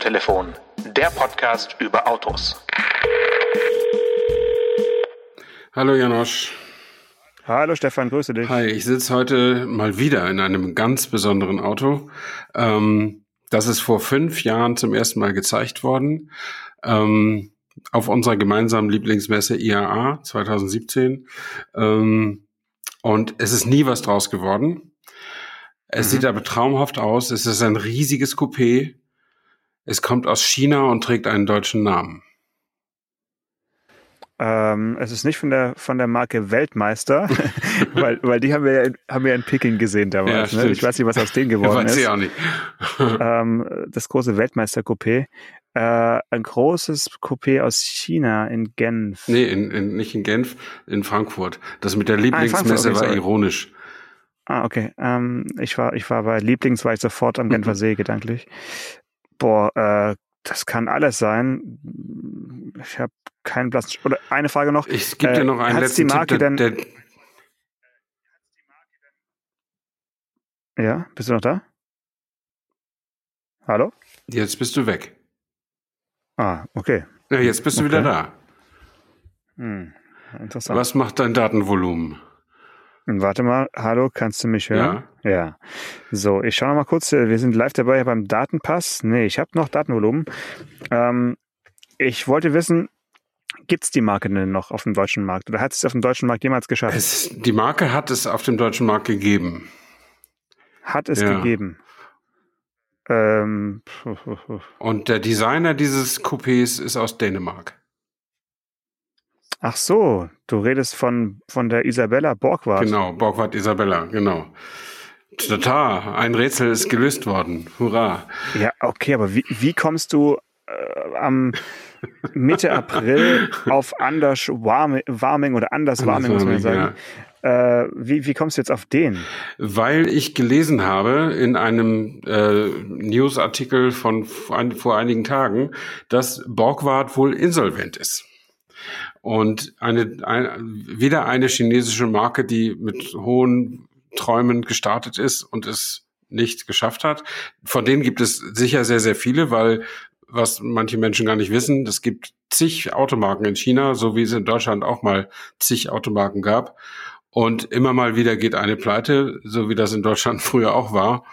Autotelefon, der Podcast über Autos. Hallo Janosch. Hallo Stefan, grüße dich. Hi, ich sitze heute mal wieder in einem ganz besonderen Auto. Ähm, das ist vor fünf Jahren zum ersten Mal gezeigt worden. Ähm, auf unserer gemeinsamen Lieblingsmesse IAA 2017. Ähm, und es ist nie was draus geworden. Es mhm. sieht aber traumhaft aus. Es ist ein riesiges Coupé. Es kommt aus China und trägt einen deutschen Namen. Ähm, es ist nicht von der von der Marke Weltmeister, weil, weil die haben wir ja haben wir in Peking gesehen damals. Ja, ne? Ich weiß nicht, was aus denen geworden weiß ist. Ich auch nicht. ähm, das große Weltmeister Coupé. Äh, ein großes Coupé aus China in Genf. Nee, in, in, nicht in Genf, in Frankfurt. Das mit der ah, Lieblingsmesse ah, war ironisch. Ah, okay. Ähm, ich war ich war bei Lieblings war ich sofort am Genfer See gedanklich. Boah, äh, das kann alles sein. Ich habe keinen blassen. Oder eine Frage noch. Ich gebe dir noch einen äh, letzten die Marke Tipp. Der, der ja, bist du noch da? Hallo? Jetzt bist du weg. Ah, okay. Ja, jetzt bist du okay. wieder da. Hm, interessant. Was macht dein Datenvolumen? Warte mal, hallo, kannst du mich hören? Ja. ja. So, ich schaue mal kurz, wir sind live dabei beim Datenpass. Nee, ich habe noch Datenvolumen. Ähm, ich wollte wissen, gibt es die Marke denn noch auf dem deutschen Markt oder hat es auf dem deutschen Markt jemals geschafft? Es, die Marke hat es auf dem deutschen Markt gegeben. Hat es ja. gegeben. Ähm, Und der Designer dieses Coupés ist aus Dänemark. Ach so, du redest von, von der Isabella Borgward. Genau, Borgward Isabella, genau. Tata, ein Rätsel ist gelöst worden. Hurra. Ja, okay, aber wie, wie kommst du äh, am Mitte April auf Anders Warming oder Anders Warming, muss man sagen. Ja. Äh, wie, wie kommst du jetzt auf den? Weil ich gelesen habe in einem äh, Newsartikel von vor einigen Tagen, dass Borgward wohl insolvent ist. Und eine, ein, wieder eine chinesische Marke, die mit hohen Träumen gestartet ist und es nicht geschafft hat. Von denen gibt es sicher sehr, sehr viele, weil was manche Menschen gar nicht wissen, es gibt zig Automarken in China, so wie es in Deutschland auch mal zig Automarken gab. Und immer mal wieder geht eine pleite, so wie das in Deutschland früher auch war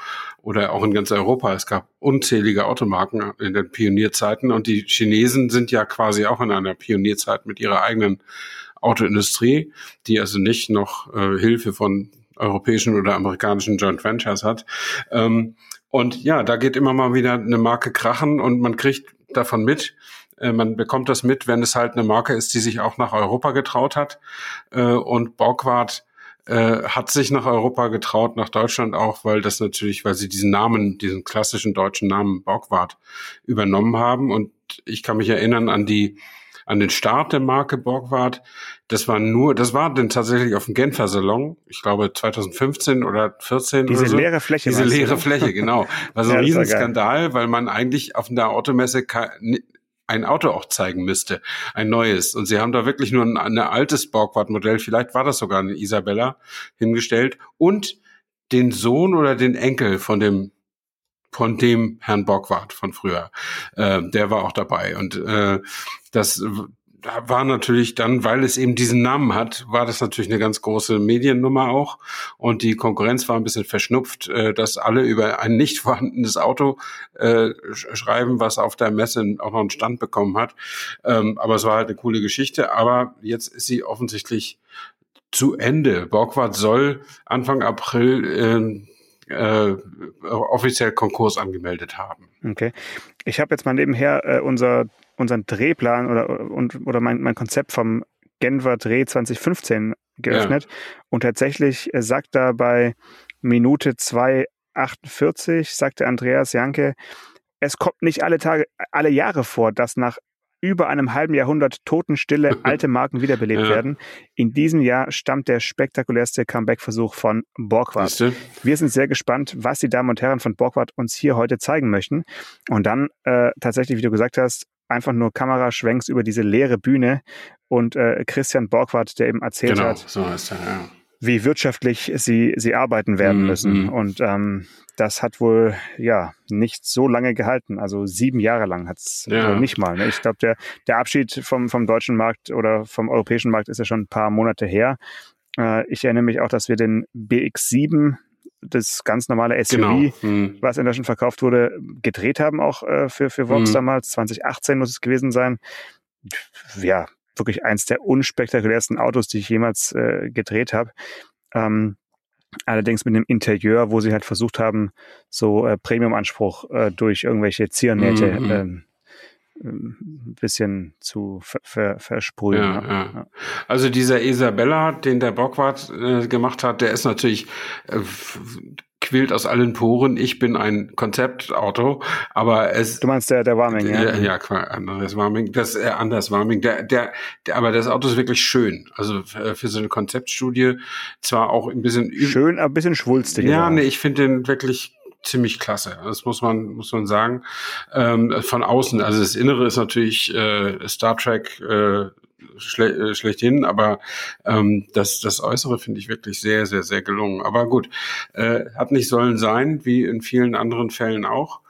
oder auch in ganz Europa. Es gab unzählige Automarken in den Pionierzeiten und die Chinesen sind ja quasi auch in einer Pionierzeit mit ihrer eigenen Autoindustrie, die also nicht noch äh, Hilfe von europäischen oder amerikanischen Joint Ventures hat. Ähm, und ja, da geht immer mal wieder eine Marke krachen und man kriegt davon mit. Äh, man bekommt das mit, wenn es halt eine Marke ist, die sich auch nach Europa getraut hat. Äh, und Borgward äh, hat sich nach Europa getraut, nach Deutschland auch, weil das natürlich, weil sie diesen Namen, diesen klassischen deutschen Namen Borgward übernommen haben. Und ich kann mich erinnern an die an den Start der Marke Borgward. Das war nur, das war denn tatsächlich auf dem Genfer Salon, ich glaube 2015 oder 14 Diese oder so. leere Fläche. Diese leere du? Fläche, genau. War so ein ja, Riesenskandal, weil man eigentlich auf einer Automesse ein Auto auch zeigen müsste, ein neues. Und sie haben da wirklich nur ein, ein altes Borgward-Modell, vielleicht war das sogar eine Isabella, hingestellt und den Sohn oder den Enkel von dem von dem Herrn Borgward von früher. Äh, der war auch dabei. Und äh, das war natürlich dann, weil es eben diesen Namen hat, war das natürlich eine ganz große Mediennummer auch. Und die Konkurrenz war ein bisschen verschnupft, äh, dass alle über ein nicht vorhandenes Auto äh, schreiben, was auf der Messe auch noch einen Stand bekommen hat. Ähm, aber es war halt eine coole Geschichte. Aber jetzt ist sie offensichtlich zu Ende. Borgward soll Anfang April äh, äh, offiziell Konkurs angemeldet haben. Okay. Ich habe jetzt mal nebenher unser, unseren Drehplan oder, und, oder mein, mein Konzept vom Genfer Dreh 2015 geöffnet. Ja. Und tatsächlich äh, sagt da bei Minute 2,48, sagte Andreas Janke, es kommt nicht alle Tage, alle Jahre vor, dass nach über einem halben Jahrhundert Totenstille alte Marken wiederbelebt ja. werden. In diesem Jahr stammt der spektakulärste Comeback-Versuch von Borgward. Wir sind sehr gespannt, was die Damen und Herren von Borgward uns hier heute zeigen möchten. Und dann äh, tatsächlich, wie du gesagt hast, einfach nur Kameraschwenks über diese leere Bühne und äh, Christian Borgward, der eben erzählt genau, hat. So ist er, ja wie wirtschaftlich sie, sie arbeiten werden Mhm. müssen. Und ähm, das hat wohl ja nicht so lange gehalten. Also sieben Jahre lang hat es Ja. nicht mal. Ne? Ich glaube, der, der Abschied vom, vom deutschen Markt oder vom europäischen Markt ist ja schon ein paar Monate her. Äh, ich erinnere mich auch, dass wir den BX7, das ganz normale SUV, Genau. Hm. was in Deutschland verkauft wurde, gedreht haben, auch äh, für, für Vox Mhm. damals. 2018 muss es gewesen sein. Ja, wirklich eins der unspektakulärsten Autos, die ich jemals äh, gedreht habe. Ähm, allerdings mit einem Interieur, wo sie halt versucht haben, so äh, Premium-Anspruch äh, durch irgendwelche Ziernähte Mhm. ähm, ein bisschen zu ver ver versprühen. Ja, ja. Also dieser Isabella, den der Bockwart äh, gemacht hat, der ist natürlich äh, quillt aus allen Poren. Ich bin ein Konzeptauto, aber es Du meinst der, der Warming, ja? ja, ja, anderes Warming, das äh, anders Warming, der, der, der, aber das Auto ist wirklich schön. Also äh, für so eine Konzeptstudie zwar auch ein bisschen Schön, aber ein bisschen schwulstig. ja, nee, ich finde den wirklich ziemlich klasse. Das muss man muss man sagen. Ähm, von außen, also das Innere ist natürlich äh, Star Trek äh, schle äh, schlechthin, aber ähm, das das Äußere finde ich wirklich sehr sehr sehr gelungen. Aber gut, äh, hat nicht sollen sein, wie in vielen anderen Fällen auch.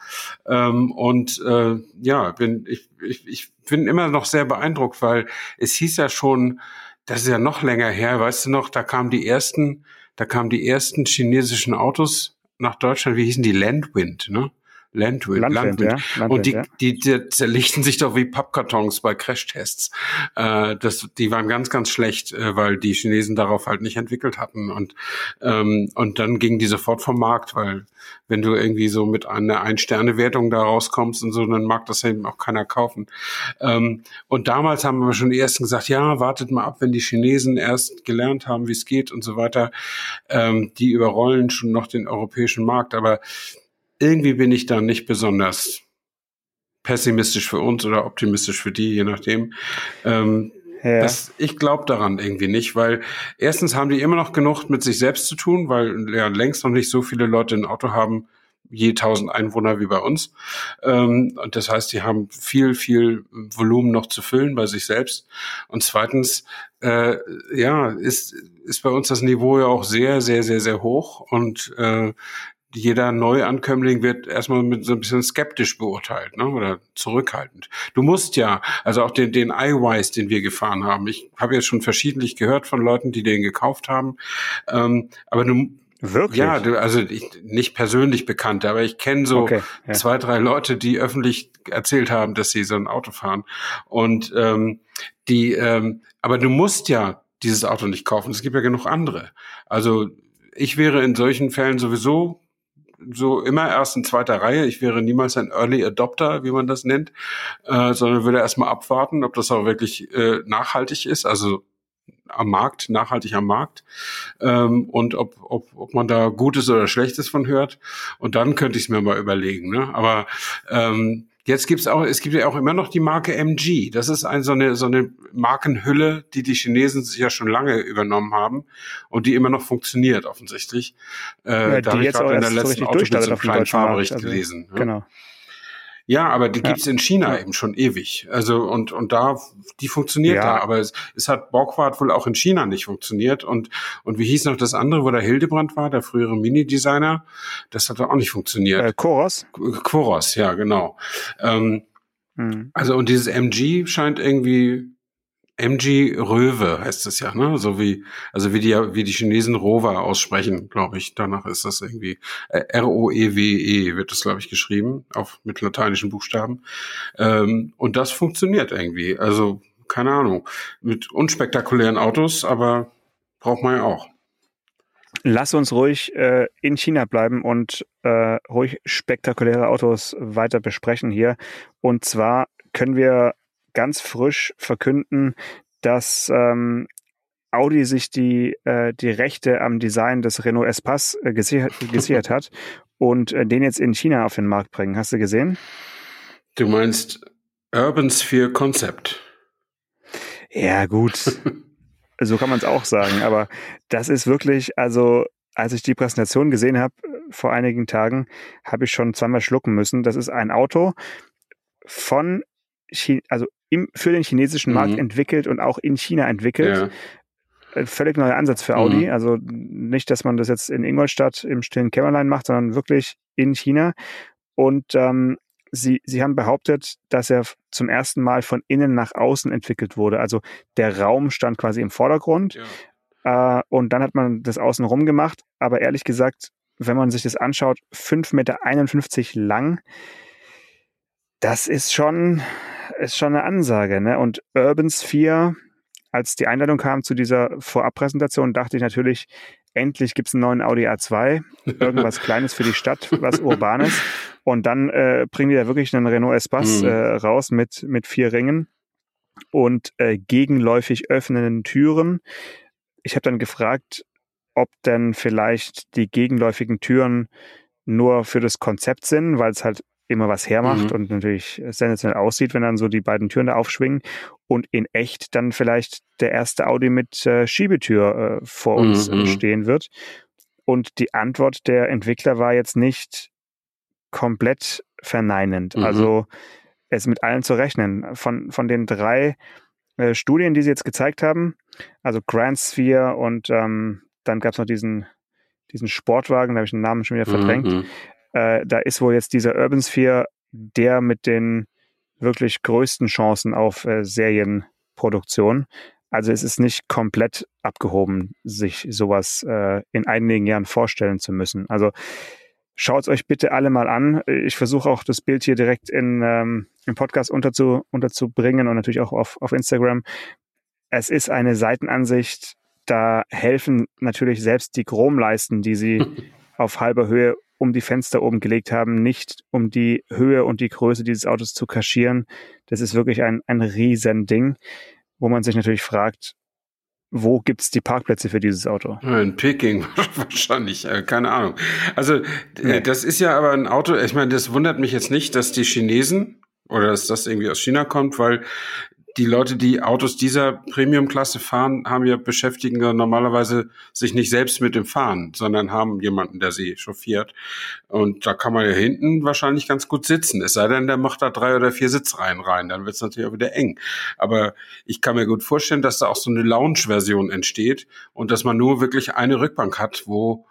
Ähm, und äh, ja, bin ich, ich ich bin immer noch sehr beeindruckt, weil es hieß ja schon, das ist ja noch länger her, weißt du noch, da kamen die ersten, da kamen die ersten chinesischen Autos nach Deutschland, wie hießen die? Landwind, ne? Landwind, Landwind, ja. Landwind, und die, ja. die, die zerlegten sich doch wie Pappkartons bei Crashtests. Äh, das, die waren ganz, ganz schlecht, äh, weil die Chinesen darauf halt nicht entwickelt hatten. Und, ähm, und dann gingen die sofort vom Markt, weil wenn du irgendwie so mit einer Ein-Sterne-Wertung da rauskommst und so, dann mag das eben auch keiner kaufen. Ähm, und damals haben wir schon die ersten gesagt, ja, wartet mal ab, wenn die Chinesen erst gelernt haben, wie es geht und so weiter. Ähm, die überrollen schon noch den europäischen Markt, aber irgendwie bin ich da nicht besonders pessimistisch für uns oder optimistisch für die, je nachdem. Ähm, Ja. das, ich glaube daran irgendwie nicht, weil erstens haben die immer noch genug mit sich selbst zu tun, weil ja längst noch nicht so viele Leute ein Auto haben, je 1000 Einwohner wie bei uns. Ähm, und das heißt, die haben viel, viel Volumen noch zu füllen bei sich selbst. Und zweitens, äh, ja, ist, ist bei uns das Niveau ja auch sehr, sehr, sehr, sehr hoch. Und äh, jeder Neuankömmling wird erstmal mit so ein bisschen skeptisch beurteilt, ne? Oder zurückhaltend. Du musst ja, also auch den, den iWise, den wir gefahren haben. Ich habe jetzt schon verschiedentlich gehört von Leuten, die den gekauft haben. Ähm, aber du, Wirklich? ja, du, also ich, nicht persönlich Bekannte, aber ich kenne so Okay, ja. zwei, drei Leute, die öffentlich erzählt haben, dass sie so ein Auto fahren. Und ähm, die, ähm, aber du musst ja dieses Auto nicht kaufen. Es gibt ja genug andere. Also ich wäre in solchen Fällen sowieso so immer erst in zweiter Reihe. Ich wäre niemals ein Early Adopter, wie man das nennt, äh, sondern würde erstmal abwarten, ob das auch wirklich äh, nachhaltig ist, also am Markt, nachhaltig am Markt ähm, und ob, ob, ob man da Gutes oder Schlechtes von hört. Und dann könnte ich es mir mal überlegen. Ne? Aber ähm, jetzt gibt's auch, es gibt ja auch immer noch die Marke MG. Das ist ein, so, eine, so eine Markenhülle, die die Chinesen sich ja schon lange übernommen haben und die immer noch funktioniert offensichtlich. Äh, Ja, da habe ich gerade in der so letzten richtig Autobild so einen kleinen. Fahrbericht Also, gelesen. Ne? Genau. Ja, aber die Ja. gibt's in China Ja. eben schon ewig. Also und und da die funktioniert Ja. da, aber es, es hat Borgward wohl auch in China nicht funktioniert und und wie hieß noch das andere, wo der Hildebrand war, der frühere Mini-Designer, das hat auch nicht funktioniert. Äh, Koros? Quoros, ja genau. Ähm, Hm. also und dieses MG scheint irgendwie MG Röwe heißt es ja, ne? So wie also wie die wie die Chinesen Rover aussprechen, glaube ich. Danach ist das irgendwie äh, R O E W E wird das glaube ich geschrieben auf mit lateinischen Buchstaben. Ähm, und das funktioniert irgendwie. Also keine Ahnung mit unspektakulären Autos, aber braucht man ja auch. Lass uns ruhig äh, in China bleiben und äh, ruhig spektakuläre Autos weiter besprechen hier. Und zwar können wir ganz frisch verkünden, dass ähm, Audi sich die, äh, die Rechte am Design des Renault Espace äh, gesichert, gesichert hat und äh, den jetzt in China auf den Markt bringen. Hast du gesehen? Du meinst Urban Sphere Concept. Ja, gut. so kann man es auch sagen. Aber das ist wirklich, also als ich die Präsentation gesehen habe äh, vor einigen Tagen, habe ich schon zweimal schlucken müssen. Das ist ein Auto von, Chi also im, für den chinesischen Markt Mhm. entwickelt und auch in China entwickelt. ein völlig neuer Ansatz für Audi. Mhm. Also nicht, dass man das jetzt in Ingolstadt im stillen Kämmerlein macht, sondern wirklich in China. Und ähm, sie, sie haben behauptet, dass er zum ersten Mal von innen nach außen entwickelt wurde. Also der Raum stand quasi im Vordergrund. Ja. Äh, und dann hat man das außenrum gemacht. Aber ehrlich gesagt, wenn man sich das anschaut, 5,51 Meter lang, das ist schon, ist schon eine Ansage. Ne? Und Urban Sphere, als die Einladung kam zu dieser Vorabpräsentation, dachte ich natürlich, endlich gibt es einen neuen Audi A2, irgendwas Kleines für die Stadt, was Urbanes. Und dann äh, bringen die da wirklich einen Renault Espace mhm. äh, raus mit, mit vier Ringen und äh, gegenläufig öffnenden Türen. Ich habe dann gefragt, ob denn vielleicht die gegenläufigen Türen nur für das Konzept sind, weil es halt immer was hermacht mhm. und natürlich sensationell aussieht, wenn dann so die beiden Türen da aufschwingen und in echt dann vielleicht der erste Audi mit äh, Schiebetür äh, vor uns mhm. stehen wird. Und die Antwort der Entwickler war jetzt nicht komplett verneinend. Mhm. Also es mit allen zu rechnen. Von, von den drei äh, Studien, die sie jetzt gezeigt haben, also Grand Sphere und ähm, dann gab es noch diesen, diesen Sportwagen, da habe ich den Namen schon wieder verdrängt. Mhm. Äh, da ist wohl jetzt dieser Urban Sphere der mit den wirklich größten Chancen auf äh, Serienproduktion. Also es ist nicht komplett abgehoben, sich sowas äh, in einigen Jahren vorstellen zu müssen. Also schaut es euch bitte alle mal an. Ich versuche auch das Bild hier direkt in, ähm, im Podcast unterzu, unterzubringen und natürlich auch auf, auf Instagram. Es ist eine Seitenansicht, da helfen natürlich selbst die Chromleisten, die sie auf halber Höhe um die Fenster oben gelegt haben, nicht um die Höhe und die Größe dieses Autos zu kaschieren. Das ist wirklich ein, ein Riesending, wo man sich natürlich fragt, wo gibt's die Parkplätze für dieses Auto? In Peking wahrscheinlich, äh, keine Ahnung. Also nee. das ist ja aber ein Auto, ich meine, das wundert mich jetzt nicht, dass die Chinesen oder dass das irgendwie aus China kommt, weil die Leute, die Autos dieser Premium-Klasse fahren, haben ja beschäftigen normalerweise sich nicht selbst mit dem Fahren, sondern haben jemanden, der sie chauffiert. Und da kann man ja hinten wahrscheinlich ganz gut sitzen. Es sei denn, der macht da drei oder vier Sitzreihen rein, dann wird es natürlich auch wieder eng. Aber ich kann mir gut vorstellen, dass da auch so eine Lounge-Version entsteht und dass man nur wirklich eine Rückbank hat, wo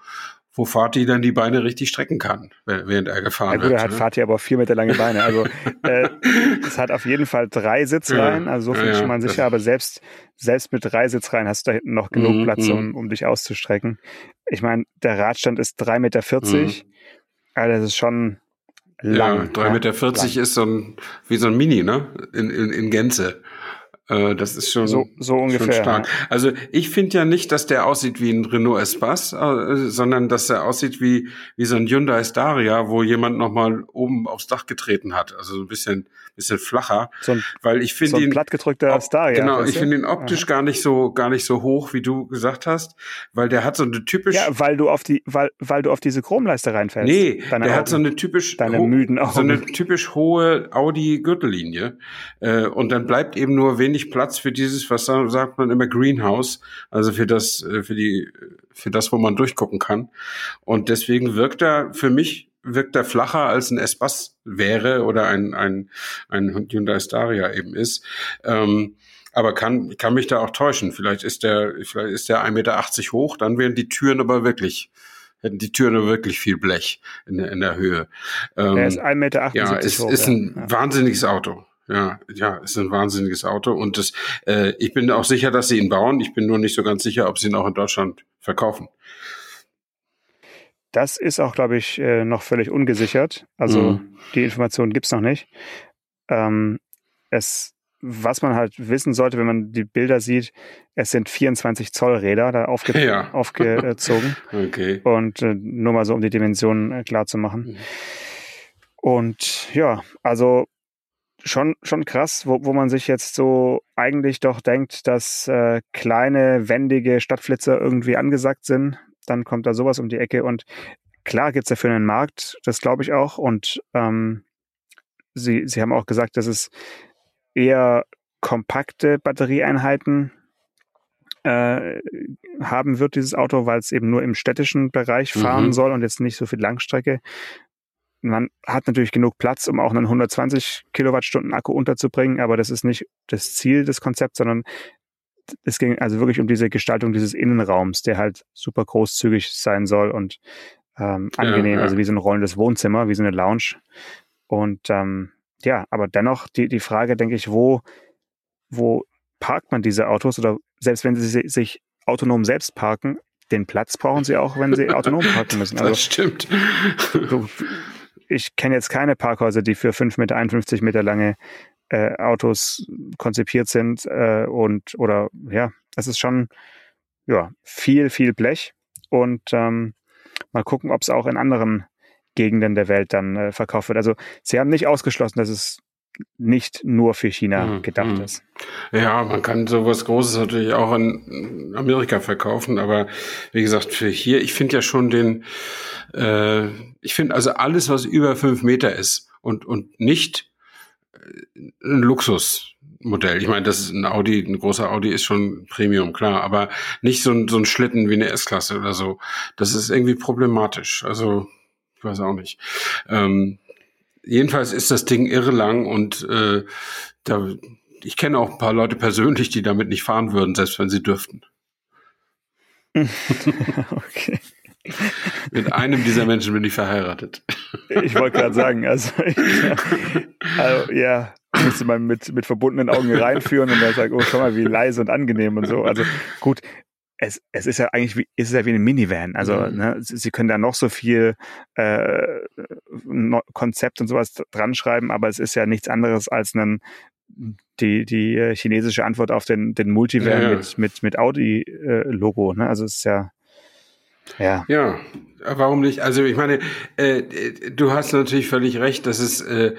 wo Fatih dann die Beine richtig strecken kann, während er gefahren ja, gut, wird. Hat ne? Fatih aber vier Meter lange Beine. Also äh, es hat auf jeden Fall drei Sitzreihen, ja, also so viel ja, schon mal sicher, aber selbst, selbst mit drei Sitzreihen hast du da hinten noch genug mhm, Platz, um, mhm. um dich auszustrecken. Ich meine, der Radstand ist 3,40 Meter. Mhm. Also das ist schon lang. Ja, 3,40 Meter lang. ist so ein, wie so ein Mini, ne? In, in, in Gänze. Äh, das ist schon so, so ungefähr. Schon stark. Also ich finde ja nicht, dass der aussieht wie ein Renault Espace, äh, sondern dass er aussieht wie wie so ein Hyundai Staria, wo jemand noch mal oben aufs Dach getreten hat. Also ein bisschen bisschen flacher, so ein, weil ich finde so ihn plattgedrückter ob, Staria. Genau, ich finde ihn optisch ja. gar nicht so gar nicht so hoch, wie du gesagt hast, weil der hat so eine typisch Ja, weil du auf die weil weil du auf diese Chromleiste reinfällst. Nee, der Augen, hat so eine typisch deine müden Augen. so eine typisch hohe Audi Gürtellinie äh, und dann bleibt eben nur wenig wenig Platz für dieses, was sagt man immer Greenhouse, also für das, äh, für die, für das, wo man durchgucken kann. Und deswegen wirkt er für mich wirkt er flacher als ein S-Bass wäre oder ein, ein, ein Hyundai Staria eben ist. Ähm, aber kann, kann mich da auch täuschen. Vielleicht ist der, vielleicht ist der 1,80 Meter hoch, dann wären die Türen aber wirklich, hätten die Türen aber wirklich viel Blech in der, in der Höhe. Ähm, der ist 1,78 Meter ja, ist, hoch. Ist ein ja. wahnsinniges Auto. Ja, ja, ist ein wahnsinniges Auto und das, äh, ich bin auch sicher, dass sie ihn bauen. Ich bin nur nicht so ganz sicher, ob sie ihn auch in Deutschland verkaufen. Das ist auch, glaube ich, äh, noch völlig ungesichert. Also mhm. die Information gibt's noch nicht. Ähm, es, was man halt wissen sollte, wenn man die Bilder sieht, es sind 24 Zoll Räder da aufge ja. aufgezogen. okay. Und äh, nur mal so, um die Dimensionen äh, klar zu machen. Mhm. Und ja, also schon, schon krass, wo, wo man sich jetzt so eigentlich doch denkt, dass äh, kleine, wendige Stadtflitzer irgendwie angesagt sind. Dann kommt da sowas um die Ecke und klar gibt's dafür einen Markt, das glaube ich auch. Und ähm, Sie, Sie haben auch gesagt, dass es eher kompakte Batterieeinheiten äh, haben wird, dieses Auto, weil es eben nur im städtischen Bereich fahren mhm. soll und jetzt nicht so viel Langstrecke man hat natürlich genug Platz, um auch einen 120 Kilowattstunden Akku unterzubringen, aber das ist nicht das Ziel des Konzepts, sondern es ging also wirklich um diese Gestaltung dieses Innenraums, der halt super großzügig sein soll und ähm, angenehm, ja, ja. also wie so ein rollendes Wohnzimmer, wie so eine Lounge. Und ähm, ja, aber dennoch die, die Frage, denke ich, wo, wo parkt man diese Autos oder selbst wenn sie sich autonom selbst parken, den Platz brauchen sie auch, wenn sie autonom parken müssen. Also, das stimmt. ich kenne jetzt keine Parkhäuser, die für 5 Meter, 51 Meter lange äh, Autos konzipiert sind äh, und oder ja, es ist schon ja viel, viel Blech und ähm, mal gucken, ob es auch in anderen Gegenden der Welt dann äh, verkauft wird. Also sie haben nicht ausgeschlossen, dass es nicht nur für China mhm. gedacht mhm. ist. Ja, man kann sowas Großes natürlich auch in Amerika verkaufen, aber wie gesagt, für hier, ich finde ja schon den, äh, ich finde also alles, was über fünf Meter ist und, und nicht ein Luxusmodell. Ich meine, das ist ein Audi, ein großer Audi ist schon Premium, klar, aber nicht so ein, so ein Schlitten wie eine S-Klasse oder so. Das ist irgendwie problematisch. Also, ich weiß auch nicht. Ähm, jedenfalls ist das Ding irre lang und äh, da, ich kenne auch ein paar Leute persönlich, die damit nicht fahren würden, selbst wenn sie dürften. okay. Mit einem dieser Menschen bin ich verheiratet. Ich wollte gerade sagen, also, also ja, müsste man mit, mit verbundenen Augen reinführen und dann sagen, oh, schau mal, wie leise und angenehm und so. Also gut, es, es ist ja eigentlich wie, ist es ja wie eine Minivan. Also mhm. ne, sie können da noch so viel äh, Konzept und sowas dran schreiben, aber es ist ja nichts anderes als ein die, die äh, chinesische Antwort auf den, den Multivan ja, ja. mit, mit, mit Audi-Logo. Äh, ne? Also es ist ja ja. Ja, warum nicht? Also ich meine, äh, du hast natürlich völlig recht, dass es äh,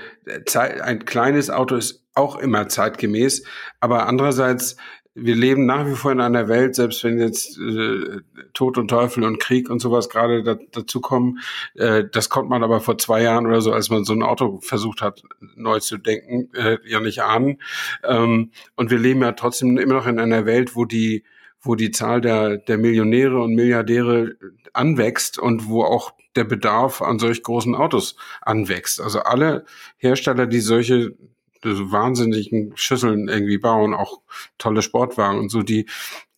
ein kleines Auto ist auch immer zeitgemäß, aber andererseits wir leben nach wie vor in einer Welt, selbst wenn jetzt äh, Tod und Teufel und Krieg und sowas gerade da, dazu kommen, äh, das konnte man aber vor zwei Jahren oder so, als man so ein Auto versucht hat, neu zu denken, äh, ja nicht ahnen. Ähm, und wir leben ja trotzdem immer noch in einer Welt, wo die wo die Zahl der, der Millionäre und Milliardäre anwächst und wo auch der Bedarf an solch großen Autos anwächst. Also alle Hersteller, die solche so wahnsinnigen Schüsseln irgendwie bauen, auch tolle Sportwagen und so, die,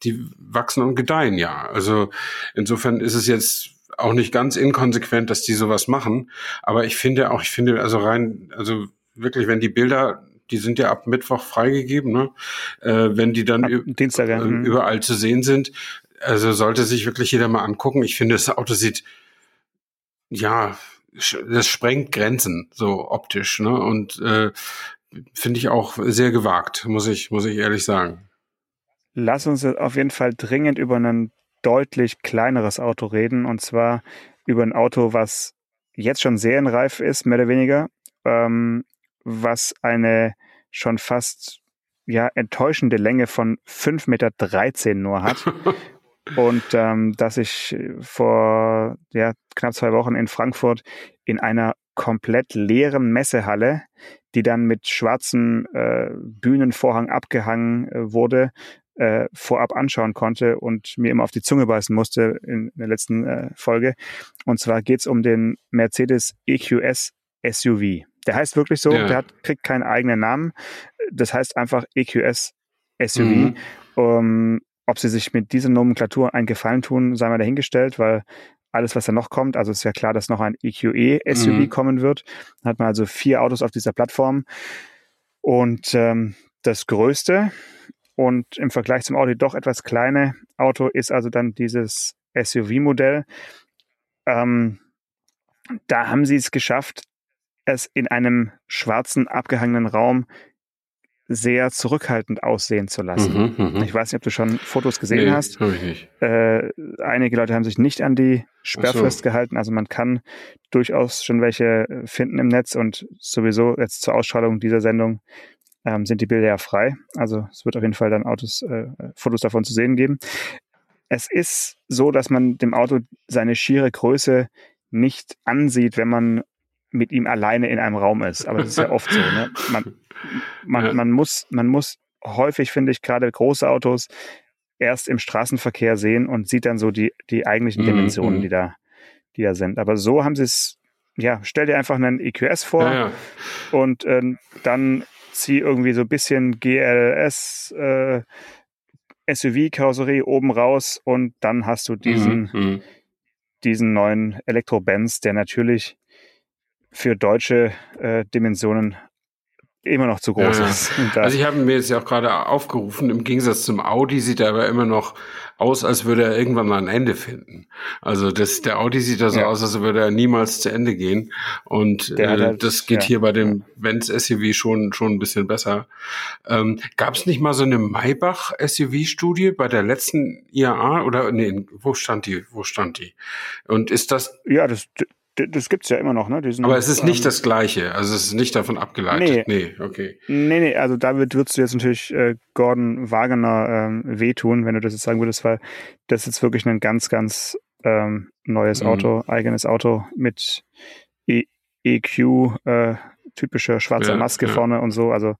die wachsen und gedeihen ja. Also insofern ist es jetzt auch nicht ganz inkonsequent, dass die sowas machen. Aber ich finde auch, ich finde also rein, also wirklich, wenn die Bilder, die sind ja ab Mittwoch freigegeben, ne? Äh, wenn die dann Dienstag. Äh, mhm. überall zu sehen sind, also sollte sich wirklich jeder mal angucken. Ich finde, das Auto sieht ja das sprengt Grenzen so optisch, ne? Und äh, finde ich auch sehr gewagt, muss ich, muss ich ehrlich sagen. Lass uns auf jeden Fall dringend über ein deutlich kleineres Auto reden und zwar über ein Auto, was jetzt schon serienreif ist, mehr oder weniger, ähm, was eine schon fast ja enttäuschende Länge von 5,13 Meter nur hat. und ähm, dass ich vor ja, knapp zwei Wochen in Frankfurt in einer komplett leeren Messehalle die dann mit schwarzem äh, Bühnenvorhang abgehangen äh, wurde, äh, vorab anschauen konnte und mir immer auf die Zunge beißen musste in der letzten äh, Folge. Und zwar geht's um den Mercedes EQS SUV. Der heißt wirklich so, ja. der hat, kriegt keinen eigenen Namen. Das heißt einfach EQS SUV. Mhm. Um, ob sie sich mit dieser Nomenklatur einen Gefallen tun, sei mal dahingestellt, weil alles, was da noch kommt. Also ist ja klar, dass noch ein EQE-SUV mhm. kommen wird. Dann hat man also vier Autos auf dieser Plattform. Und ähm, das größte und im Vergleich zum Audi doch etwas kleine Auto ist also dann dieses SUV-Modell. Ähm, da haben sie es geschafft, es in einem schwarzen, abgehangenen Raum sehr zurückhaltend aussehen zu lassen. Mhm, mh. Ich weiß nicht, ob du schon Fotos gesehen nee, hast. Ich nicht. Äh, einige Leute haben sich nicht an die Sperrfrist so. gehalten. Also man kann durchaus schon welche finden im Netz und sowieso jetzt zur Ausstrahlung dieser Sendung ähm, sind die Bilder ja frei. Also es wird auf jeden Fall dann Autos, äh, Fotos davon zu sehen geben. Es ist so, dass man dem Auto seine schiere Größe nicht ansieht, wenn man mit ihm alleine in einem Raum ist. Aber das ist ja oft so. Ne? Man, man, ja. man, muss, man muss häufig, finde ich, gerade große Autos erst im Straßenverkehr sehen und sieht dann so die, die eigentlichen mhm, Dimensionen, mhm. die da, die da sind. Aber so haben sie es, ja, stell dir einfach einen EQS vor ja, ja. und äh, dann zieh irgendwie so ein bisschen GLS äh, SUV-Karosserie oben raus und dann hast du diesen, Mhm, mhm. diesen neuen Elektro-Benz, der natürlich für deutsche äh, Dimensionen immer noch zu groß Ja, ist. Also ich habe mir jetzt ja auch gerade aufgerufen, im Gegensatz zum Audi sieht er aber immer noch aus, als würde er irgendwann mal ein Ende finden. Also das, der Audi sieht da so Ja. aus, als würde er niemals zu Ende gehen. Und äh, halt- das geht ja. hier bei dem Benz SUV schon, schon ein bisschen besser. Ähm, Gab es nicht mal so eine Maybach SUV-Studie bei der letzten IAA oder nee, wo stand die? Wo stand die? Und ist das, ja, das, das gibt's ja immer noch, ne? Diesen, aber es ist nicht ähm, das Gleiche. Also es ist nicht davon abgeleitet. Nee, okay. Nee, nee, also damit würdest du jetzt natürlich äh, Gordon Wagener ähm, wehtun, wenn du das jetzt sagen würdest, weil das ist jetzt wirklich ein ganz, ganz ähm, neues Mhm. Auto, eigenes Auto mit e EQ, äh, typischer schwarzer Ja, Maske ja. vorne und so, also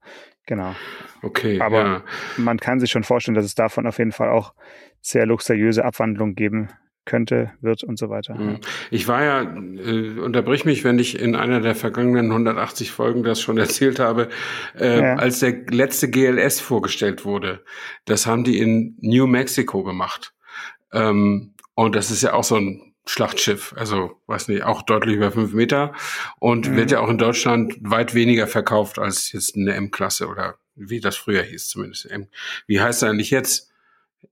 genau. Okay, Aber- ja. Man kann sich schon vorstellen, dass es davon auf jeden Fall auch sehr luxuriöse Abwandlungen geben könnte, wird und so weiter. Mhm. Ich war ja, äh, unterbrich mich, wenn ich in einer der vergangenen 180 Folgen das schon erzählt habe, äh, Ja. als der letzte GLS vorgestellt wurde. Das haben die in New Mexico gemacht. Ähm, und das ist ja auch so ein Schlachtschiff, also weiß nicht, auch deutlich über fünf Meter und Mhm. wird ja auch in Deutschland weit weniger verkauft als jetzt eine M-Klasse oder wie das früher hieß zumindest. M wie heißt er eigentlich jetzt?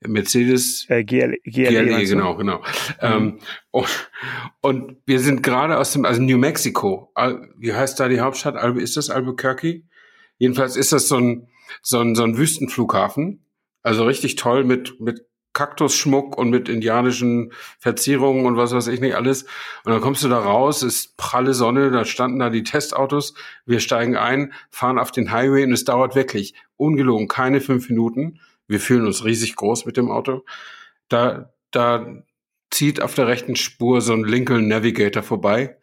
Mercedes Äh, GL, GLE, GLE, du? genau, genau. Ähm, und, und wir sind gerade aus dem, also New Mexico, wie heißt da die Hauptstadt? Ist das Albuquerque? Jedenfalls ist das so ein, so ein, so ein Wüstenflughafen. Also richtig toll mit, mit Kaktusschmuck und mit indianischen Verzierungen und was weiß ich nicht alles. Und dann kommst du da raus, ist pralle Sonne, da standen da die Testautos. Wir steigen ein, fahren auf den Highway und es dauert wirklich ungelogen keine fünf Minuten. Wir fühlen uns riesig groß mit dem Auto. Da, da zieht auf der rechten Spur so ein Lincoln Navigator vorbei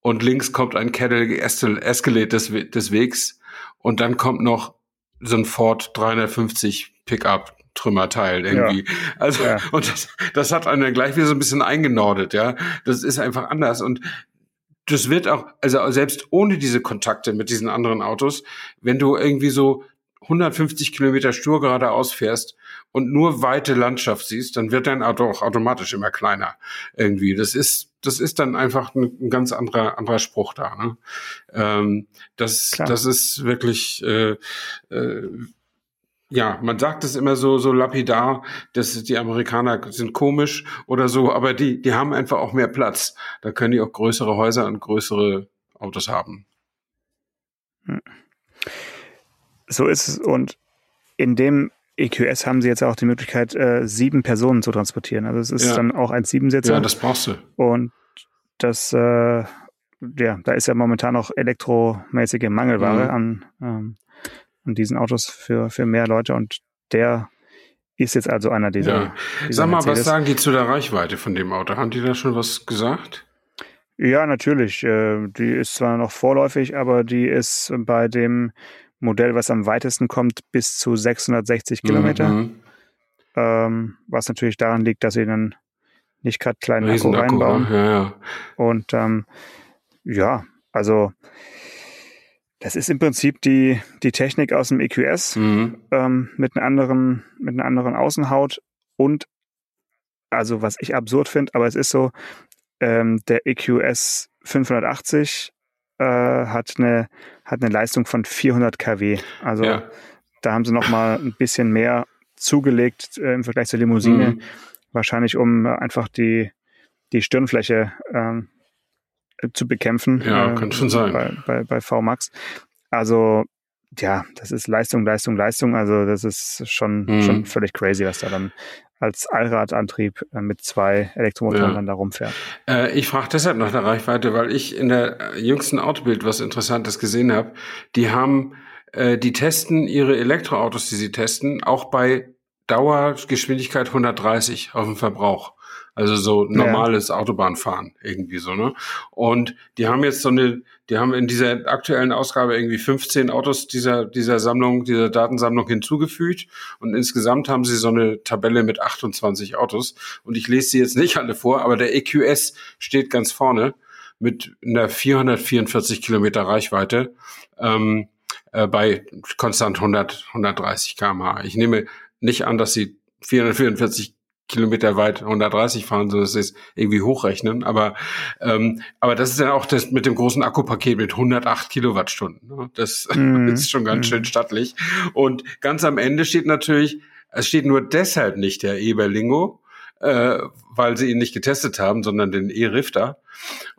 und links kommt ein Cadillac Escal- Escalade des, des Wegs und dann kommt noch so ein Ford 350 Pickup Trümmerteil irgendwie. Also Ja. und das, das hat einen dann gleich wieder so ein bisschen eingenordet, ja. Das ist einfach anders und das wird auch, also selbst ohne diese Kontakte mit diesen anderen Autos, wenn du irgendwie so 150 Kilometer stur geradeaus fährst und nur weite Landschaft siehst, dann wird dein Auto auch automatisch immer kleiner irgendwie. Das ist, das ist dann einfach ein, ganz anderer, anderer Spruch da. Ne? Ähm, das, Klar. das ist wirklich, äh, äh, ja, man sagt es immer so, so lapidar, dass die Amerikaner sind komisch oder so, aber die, die haben einfach auch mehr Platz. Da können die auch größere Häuser und größere Autos haben. So ist es. Und in dem EQS haben sie jetzt auch die Möglichkeit, äh, sieben Personen zu transportieren. Also es ist Ja. dann auch ein Siebensitzer. Ja, das brauchst du. und das, äh, ja, da ist ja momentan noch elektromäßige Mangelware Mhm. an, ähm, an diesen Autos für, für mehr Leute und der ist jetzt also einer dieser. Ja. dieser Sag mal, was Mercedes. sagen die zu der Reichweite von dem Auto? Haben die da schon was gesagt? Ja, natürlich. Äh, die ist zwar noch vorläufig, aber die ist bei dem Modell, was am weitesten kommt, bis zu 660 Kilometer. Mhm. Ähm, was natürlich daran liegt, dass sie dann nicht gerade kleinen Akku Riesenakku, reinbauen. ne? ja, ja. Und ähm, ja, also das ist im Prinzip die, die Technik aus dem EQS Mhm. ähm, mit einer anderen, mit einer anderen Außenhaut und also was ich absurd finde, aber es ist so, ähm, der EQS 580 äh, hat eine hat eine Leistung von 400 kW. Also ja. da haben sie noch mal ein bisschen mehr zugelegt äh, im Vergleich zur Limousine, Mhm. wahrscheinlich um äh, einfach die die Stirnfläche ähm, äh, zu bekämpfen. Ja, äh, kann schon sein. Bei, bei, bei VMAX. Also ja, das ist Leistung, Leistung, Leistung. Also das ist schon, Mhm. schon völlig crazy, was da dann als Allradantrieb äh, mit zwei Elektromotoren Ja. dann da rumfährt. Äh, ich frage deshalb nach der Reichweite, weil ich in der äh, jüngsten Autobild was Interessantes gesehen habe. Die haben, äh, die testen ihre Elektroautos, die sie testen, auch bei Dauergeschwindigkeit 130 auf dem Verbrauch. Also so normales Autobahnfahren irgendwie so, ne? Und die haben jetzt so eine, die haben in dieser aktuellen Ausgabe irgendwie 15 Autos dieser, dieser Sammlung, dieser Datensammlung hinzugefügt. Und insgesamt haben sie so eine Tabelle mit 28 Autos. Und ich lese sie jetzt nicht alle vor, aber der EQS steht ganz vorne mit einer 444 Kilometer Reichweite ähm, äh, bei konstant 100, 130 km/h. Ich nehme nicht an, dass sie 444 Kilometer weit 130 fahren, so sie es irgendwie hochrechnen. Aber, ähm, aber das ist dann auch das mit dem großen Akkupaket mit 108 Kilowattstunden. Ne? Das mm. ist schon ganz mm. schön stattlich. Und ganz am Ende steht natürlich, es steht nur deshalb nicht der Eberlingo, äh, weil sie ihn nicht getestet haben, sondern den E-Rifter.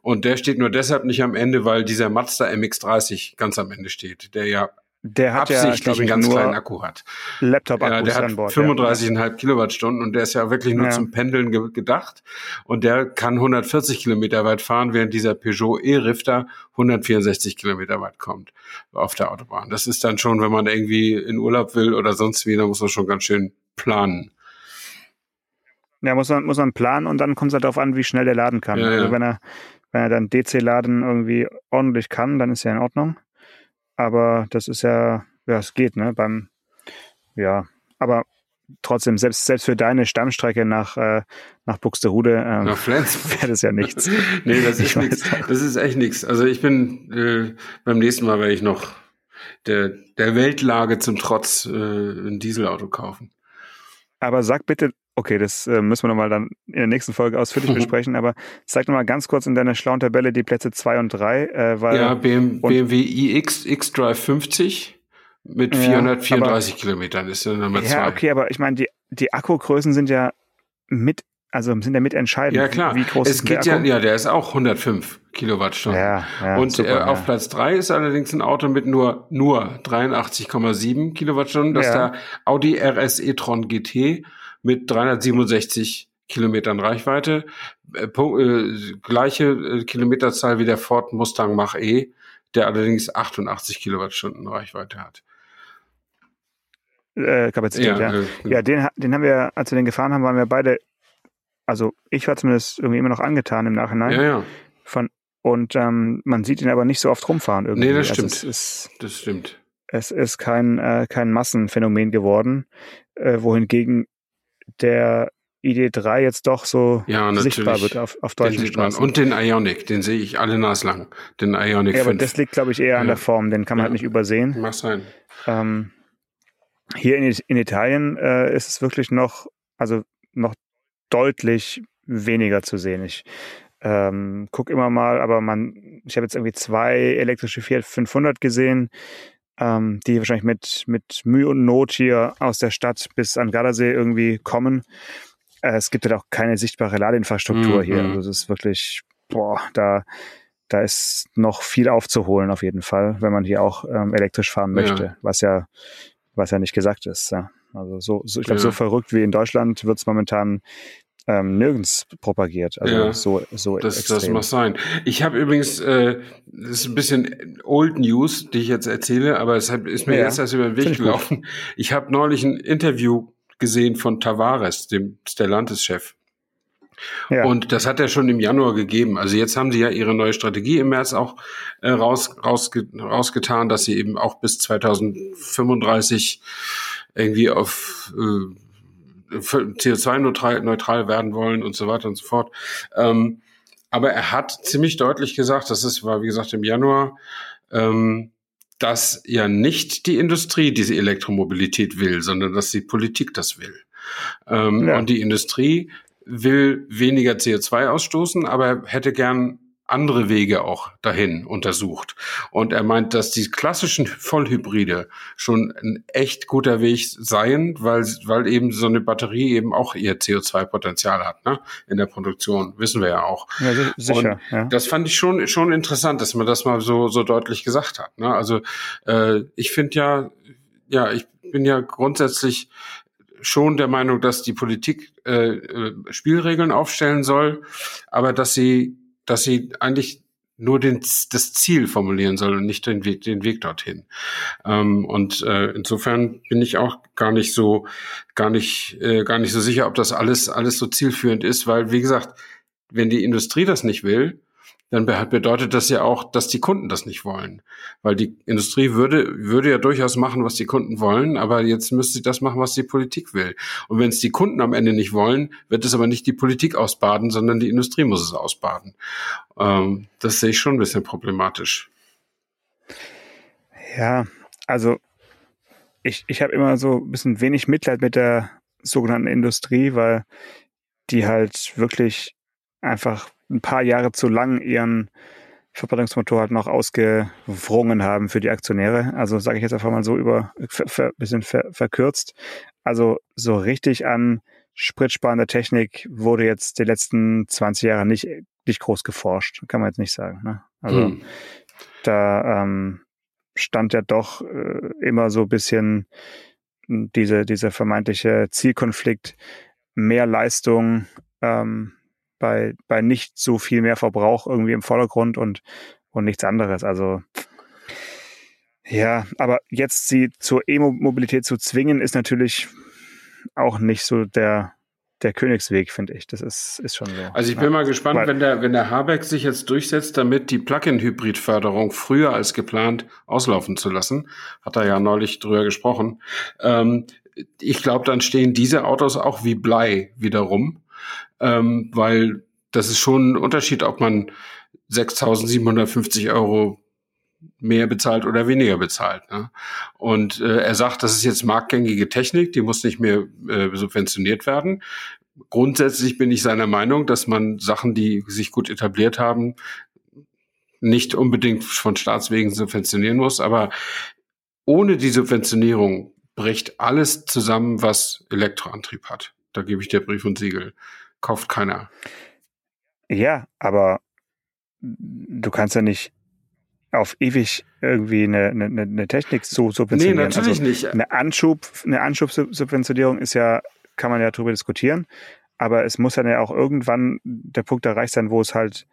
Und der steht nur deshalb nicht am Ende, weil dieser Mazda MX-30 ganz am Ende steht, der ja der hat absichtlich ja, einen ganz kleinen Akku hat. Laptop-Akkus ja, der hat 35,5 ja. Kilowattstunden und der ist ja wirklich nur ja. zum Pendeln ge gedacht. Und der kann 140 Kilometer weit fahren, während dieser Peugeot E-Rifter 164 Kilometer weit kommt auf der Autobahn. Das ist dann schon, wenn man irgendwie in Urlaub will oder sonst wie, da muss man schon ganz schön planen. Ja, muss man, muss man planen und dann kommt es halt darauf an, wie schnell der laden kann. Ja, also wenn er, wenn er dann DC-Laden irgendwie ordentlich kann, dann ist ja in Ordnung. Aber das ist ja, ja, es geht, ne? Beim, ja, aber trotzdem, selbst, selbst für deine Stammstrecke nach, äh, nach Buxtehude ähm, wäre das ja nichts. nee, das ist nichts. Das ist echt nichts. Also ich bin äh, beim nächsten Mal werde ich noch der, der Weltlage zum Trotz äh, ein Dieselauto kaufen. Aber sag bitte, okay, das äh, müssen wir nochmal dann in der nächsten Folge ausführlich besprechen, aber sag nochmal ganz kurz in deiner schlauen Tabelle die Plätze 2 und 3. Äh, weil ja, BM, BMW iX X-Drive 50 mit 434 ja, Kilometern ist ja Nummer 2. Ja, okay, aber ich meine, die, die Akkugrößen sind ja mit also sind ja mitentscheidend. Ja, klar. Wie groß es ist geht der Akku? ja, ja, der ist auch 105 Kilowattstunden. Ja, ja, und super, äh, auf ja. Platz drei ist allerdings ein Auto mit nur, nur 83,7 Kilowattstunden. Das ja. ist der Audi RS e-tron GT mit 367 Kilometern Reichweite. Äh, äh, gleiche äh, Kilometerzahl wie der Ford Mustang Mach-E, der allerdings 88 Kilowattstunden Reichweite hat. Äh, Kapazität, ja. Ja, äh, ja den, den haben wir, als wir den gefahren haben, waren wir beide also ich war zumindest irgendwie immer noch angetan im Nachhinein. Ja, ja. Von, und ähm, man sieht ihn aber nicht so oft rumfahren irgendwie. Nee, das also stimmt. Also ist, das stimmt. Es ist kein, äh, kein Massenphänomen geworden, äh, wohingegen der ID3 jetzt doch so ja, sichtbar wird auf, auf deutschen Straßen. Und den Ionic, den sehe ich alle naslang. Den Ionic ja, 5. aber das liegt, glaube ich, eher ja. an der Form. Den kann man ja. halt nicht übersehen. Mag sein. Ähm, hier in, in Italien äh, ist es wirklich noch, also noch deutlich weniger zu sehen. Ich ähm, gucke immer mal, aber man, ich habe jetzt irgendwie zwei elektrische Fiat 500 gesehen, ähm, die wahrscheinlich mit, mit Mühe und Not hier aus der Stadt bis an Gardasee irgendwie kommen. Äh, es gibt halt auch keine sichtbare Ladeinfrastruktur mhm. hier. Also es ist wirklich, boah, da, da ist noch viel aufzuholen auf jeden Fall, wenn man hier auch ähm, elektrisch fahren möchte, ja. was ja, was ja nicht gesagt ist. Ja. Also so, so ich glaube, ja. so verrückt wie in Deutschland wird es momentan ähm, nirgends propagiert. Also ja, so, so das, extrem. das muss sein. Ich habe übrigens, äh, das ist ein bisschen Old News, die ich jetzt erzähle, aber es ist mir ja, jetzt erst über den Weg gelaufen. Ich habe neulich ein Interview gesehen von Tavares, dem Stellantis-Chef. Ja. Und das hat er schon im Januar gegeben. Also jetzt haben sie ja ihre neue Strategie im März auch äh, raus, rausge, rausgetan, dass sie eben auch bis 2035 irgendwie auf äh, CO2-neutral neutral werden wollen und so weiter und so fort. Ähm, aber er hat ziemlich deutlich gesagt, das ist, war wie gesagt im Januar, ähm, dass ja nicht die Industrie diese Elektromobilität will, sondern dass die Politik das will. Ähm, ja. Und die Industrie will weniger CO2 ausstoßen, aber hätte gern andere Wege auch dahin untersucht. Und er meint, dass die klassischen Vollhybride schon ein echt guter Weg seien, weil, weil eben so eine Batterie eben auch ihr CO2-Potenzial hat, ne? In der Produktion. Wissen wir ja auch. Ja, sicher. Ja. Das fand ich schon, schon interessant, dass man das mal so, so deutlich gesagt hat. Ne? Also äh, ich finde ja, ja, ich bin ja grundsätzlich schon der Meinung, dass die Politik äh, äh Spielregeln aufstellen soll, aber dass sie dass sie eigentlich nur den, das Ziel formulieren soll und nicht den Weg, den Weg dorthin. Ähm, und äh, insofern bin ich auch gar nicht so, gar nicht, äh, gar nicht so sicher, ob das alles, alles so zielführend ist, weil, wie gesagt, wenn die Industrie das nicht will, dann bedeutet das ja auch, dass die Kunden das nicht wollen. Weil die Industrie würde, würde ja durchaus machen, was die Kunden wollen, aber jetzt müsste sie das machen, was die Politik will. Und wenn es die Kunden am Ende nicht wollen, wird es aber nicht die Politik ausbaden, sondern die Industrie muss es ausbaden. Ähm, das sehe ich schon ein bisschen problematisch. Ja, also ich, ich habe immer so ein bisschen wenig Mitleid mit der sogenannten Industrie, weil die halt wirklich einfach ein paar Jahre zu lang ihren Verbrennungsmotor halt noch ausgewrungen haben für die Aktionäre. Also sage ich jetzt einfach mal so über ver, ver, bisschen ver, verkürzt. Also so richtig an spritsparender Technik wurde jetzt die letzten 20 Jahre nicht, nicht groß geforscht, kann man jetzt nicht sagen. Ne? Also hm. da ähm, stand ja doch äh, immer so ein bisschen diese, dieser vermeintliche Zielkonflikt, mehr Leistung ähm, bei, bei nicht so viel mehr Verbrauch irgendwie im Vordergrund und, und nichts anderes. Also ja, aber jetzt sie zur E-Mobilität zu zwingen, ist natürlich auch nicht so der, der Königsweg, finde ich. Das ist, ist schon so. Also ich bin mal gespannt, Weil, wenn der, wenn der Habeck sich jetzt durchsetzt, damit die Plug-in-Hybrid-Förderung früher als geplant auslaufen zu lassen. Hat er ja neulich drüber gesprochen. Ähm, ich glaube, dann stehen diese Autos auch wie Blei wiederum, ähm, weil das ist schon ein Unterschied, ob man 6.750 Euro mehr bezahlt oder weniger bezahlt. Ne? Und äh, er sagt, das ist jetzt marktgängige Technik, die muss nicht mehr äh, subventioniert werden. Grundsätzlich bin ich seiner Meinung, dass man Sachen, die sich gut etabliert haben, nicht unbedingt von Staatswegen subventionieren muss, aber ohne die Subventionierung bricht alles zusammen, was Elektroantrieb hat. Da gebe ich dir Brief und Siegel. Kauft keiner. Ja, aber du kannst ja nicht auf ewig irgendwie eine, eine, eine Technik so subventionieren. Nee, natürlich also nicht. Eine Anschub, eine Anschubsubventionierung ist ja, kann man ja darüber diskutieren, aber es muss dann ja auch irgendwann der Punkt erreicht sein, wo es halt,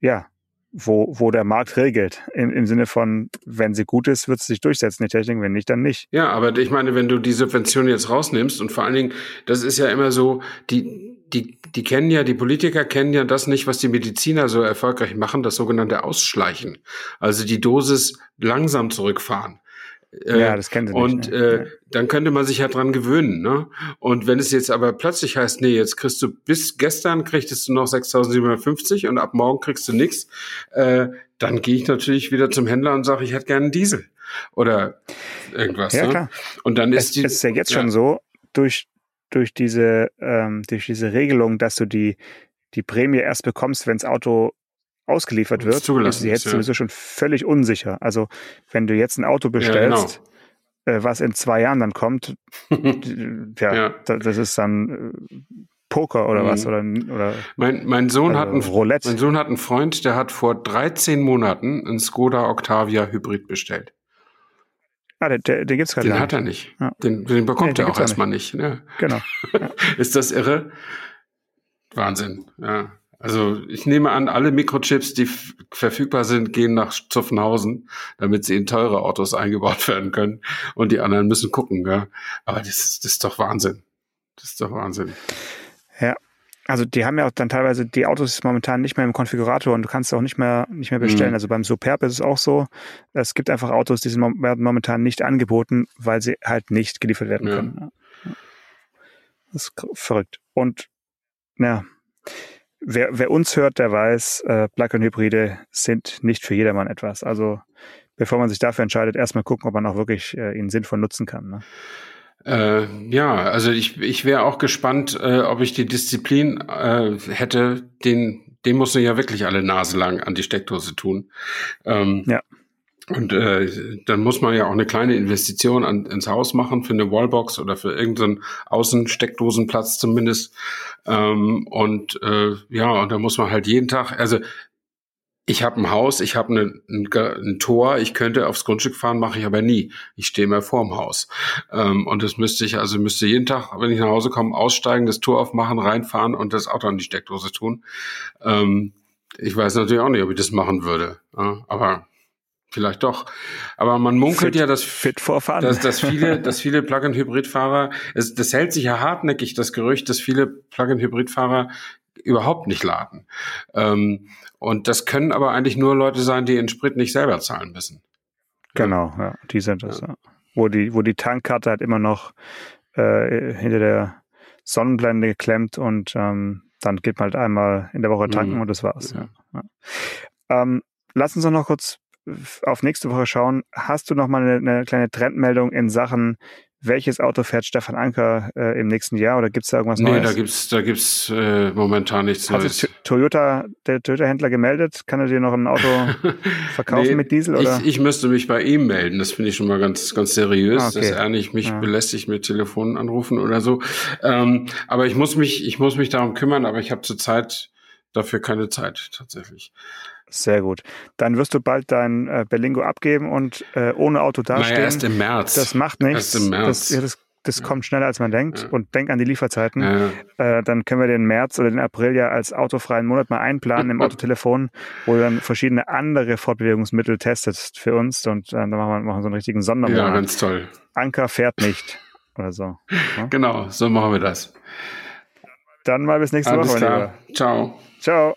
ja, wo, wo der Markt regelt. Im, Im Sinne von, wenn sie gut ist, wird es sich durchsetzen, die Technik, wenn nicht, dann nicht. Ja, aber ich meine, wenn du die Subvention jetzt rausnimmst und vor allen Dingen, das ist ja immer so, die, die, die kennen ja, die Politiker kennen ja das nicht, was die Mediziner so erfolgreich machen, das sogenannte Ausschleichen. Also die Dosis langsam zurückfahren. Äh, ja, das kennen sie und, nicht. Und ne? äh, dann könnte man sich ja dran gewöhnen. Ne? Und wenn es jetzt aber plötzlich heißt, nee, jetzt kriegst du bis gestern kriegst du noch 6.750 und ab morgen kriegst du nichts, äh, dann gehe ich natürlich wieder zum Händler und sage, ich hätte gerne einen Diesel oder irgendwas. Ja, ne? klar. Und dann ist es, die. Es ist ja jetzt ja. schon so, durch durch diese, ähm, durch diese Regelung, dass du die, die Prämie erst bekommst, wenn das Auto ausgeliefert wird, ist sie jetzt ja. sowieso schon völlig unsicher. Also wenn du jetzt ein Auto bestellst, ja, genau. äh, was in zwei Jahren dann kommt, ja, ja. das ist dann äh, Poker oder mhm. was oder oder mein mein Sohn also hat einen Roulette. Mein Sohn hat einen Freund, der hat vor 13 Monaten einen Skoda Octavia Hybrid bestellt. Ah, den, den, gibt's gerade Den nicht. hat er nicht. Ja. Den, den bekommt nee, er auch erstmal nicht. nicht ne? Genau. Ist das irre? Wahnsinn, ja. Also ich nehme an, alle Mikrochips, die verfügbar sind, gehen nach Zuffenhausen, damit sie in teure Autos eingebaut werden können. Und die anderen müssen gucken. Ja. Aber das ist, das ist doch Wahnsinn. Das ist doch Wahnsinn. Ja, also die haben ja auch dann teilweise die Autos momentan nicht mehr im Konfigurator und du kannst auch nicht mehr nicht mehr bestellen. Mhm. Also beim Superb ist es auch so, es gibt einfach Autos, die sind werden momentan nicht angeboten, weil sie halt nicht geliefert werden ja. können. Das ist verrückt. Und ja, wer, wer uns hört, der weiß, äh, Plug-in-Hybride sind nicht für jedermann etwas. Also bevor man sich dafür entscheidet, erstmal gucken, ob man auch wirklich äh, ihn sinnvoll nutzen kann. Ne? Äh, ja, also ich, ich wäre auch gespannt, äh, ob ich die Disziplin äh, hätte, den, den musst du ja wirklich alle Nase lang an die Steckdose tun. Ähm, ja. Und äh, dann muss man ja auch eine kleine Investition an, ins Haus machen für eine Wallbox oder für irgendeinen Außensteckdosenplatz zumindest. Ähm, und äh, ja, und da muss man halt jeden Tag, also ich habe ein Haus, ich habe ein, ein, ein, Tor, ich könnte aufs Grundstück fahren, mache ich aber nie. Ich stehe mehr vorm Haus. Ähm, und das müsste ich, also müsste jeden Tag, wenn ich nach Hause komme, aussteigen, das Tor aufmachen, reinfahren und das Auto an die Steckdose tun. Ähm, ich weiß natürlich auch nicht, ob ich das machen würde. Ja, aber vielleicht doch. Aber man munkelt fit, ja, dass, fit dass, dass viele, dass viele Plug-in-Hybrid-Fahrer, das hält sich ja hartnäckig, das Gerücht, dass viele Plug-in-Hybrid-Fahrer überhaupt nicht laden. Ähm, und das können aber eigentlich nur Leute sein, die den Sprit nicht selber zahlen müssen. Genau, ja, die sind das. Ja. Wo die, wo die Tankkarte halt immer noch äh, hinter der Sonnenblende geklemmt und ähm, dann geht man halt einmal in der Woche tanken mhm. und das war's. Ja. Ja. Ähm, lass uns noch kurz auf nächste Woche schauen. Hast du noch mal eine, eine kleine Trendmeldung in Sachen welches Auto fährt Stefan Anker äh, im nächsten Jahr oder gibt es da irgendwas nee, Neues? Nee, da gibt's da gibt's äh, momentan nichts Hat Neues. sich Toyota, der Toyota-Händler gemeldet? Kann er dir noch ein Auto verkaufen nee, mit Diesel? Oder? Ich, ich müsste mich bei ihm melden. Das finde ich schon mal ganz, ganz seriös, Ah, okay. dass er nicht mich Ja. belästigt mit Telefonanrufen oder so. Ähm, aber ich muss mich, ich muss mich darum kümmern, aber ich habe zurzeit dafür keine Zeit tatsächlich. Sehr gut. Dann wirst du bald dein äh, Berlingo abgeben und äh, ohne Auto dastehen. Naja, erst im März. das macht nichts. Erst im März. Das, ja, das, das kommt schneller, als man denkt. Ja. Und denk an die Lieferzeiten. Ja. Äh, dann können wir den März oder den April ja als autofreien Monat mal einplanen im Autotelefon, wo du dann verschiedene andere Fortbewegungsmittel testet für uns. Und äh, dann machen wir, machen so einen richtigen ja, Sondermonat. ganz toll. Anker fährt nicht oder so. Genau, so machen wir das. Dann mal bis nächste Alles Woche, klar. Ciao. Ciao.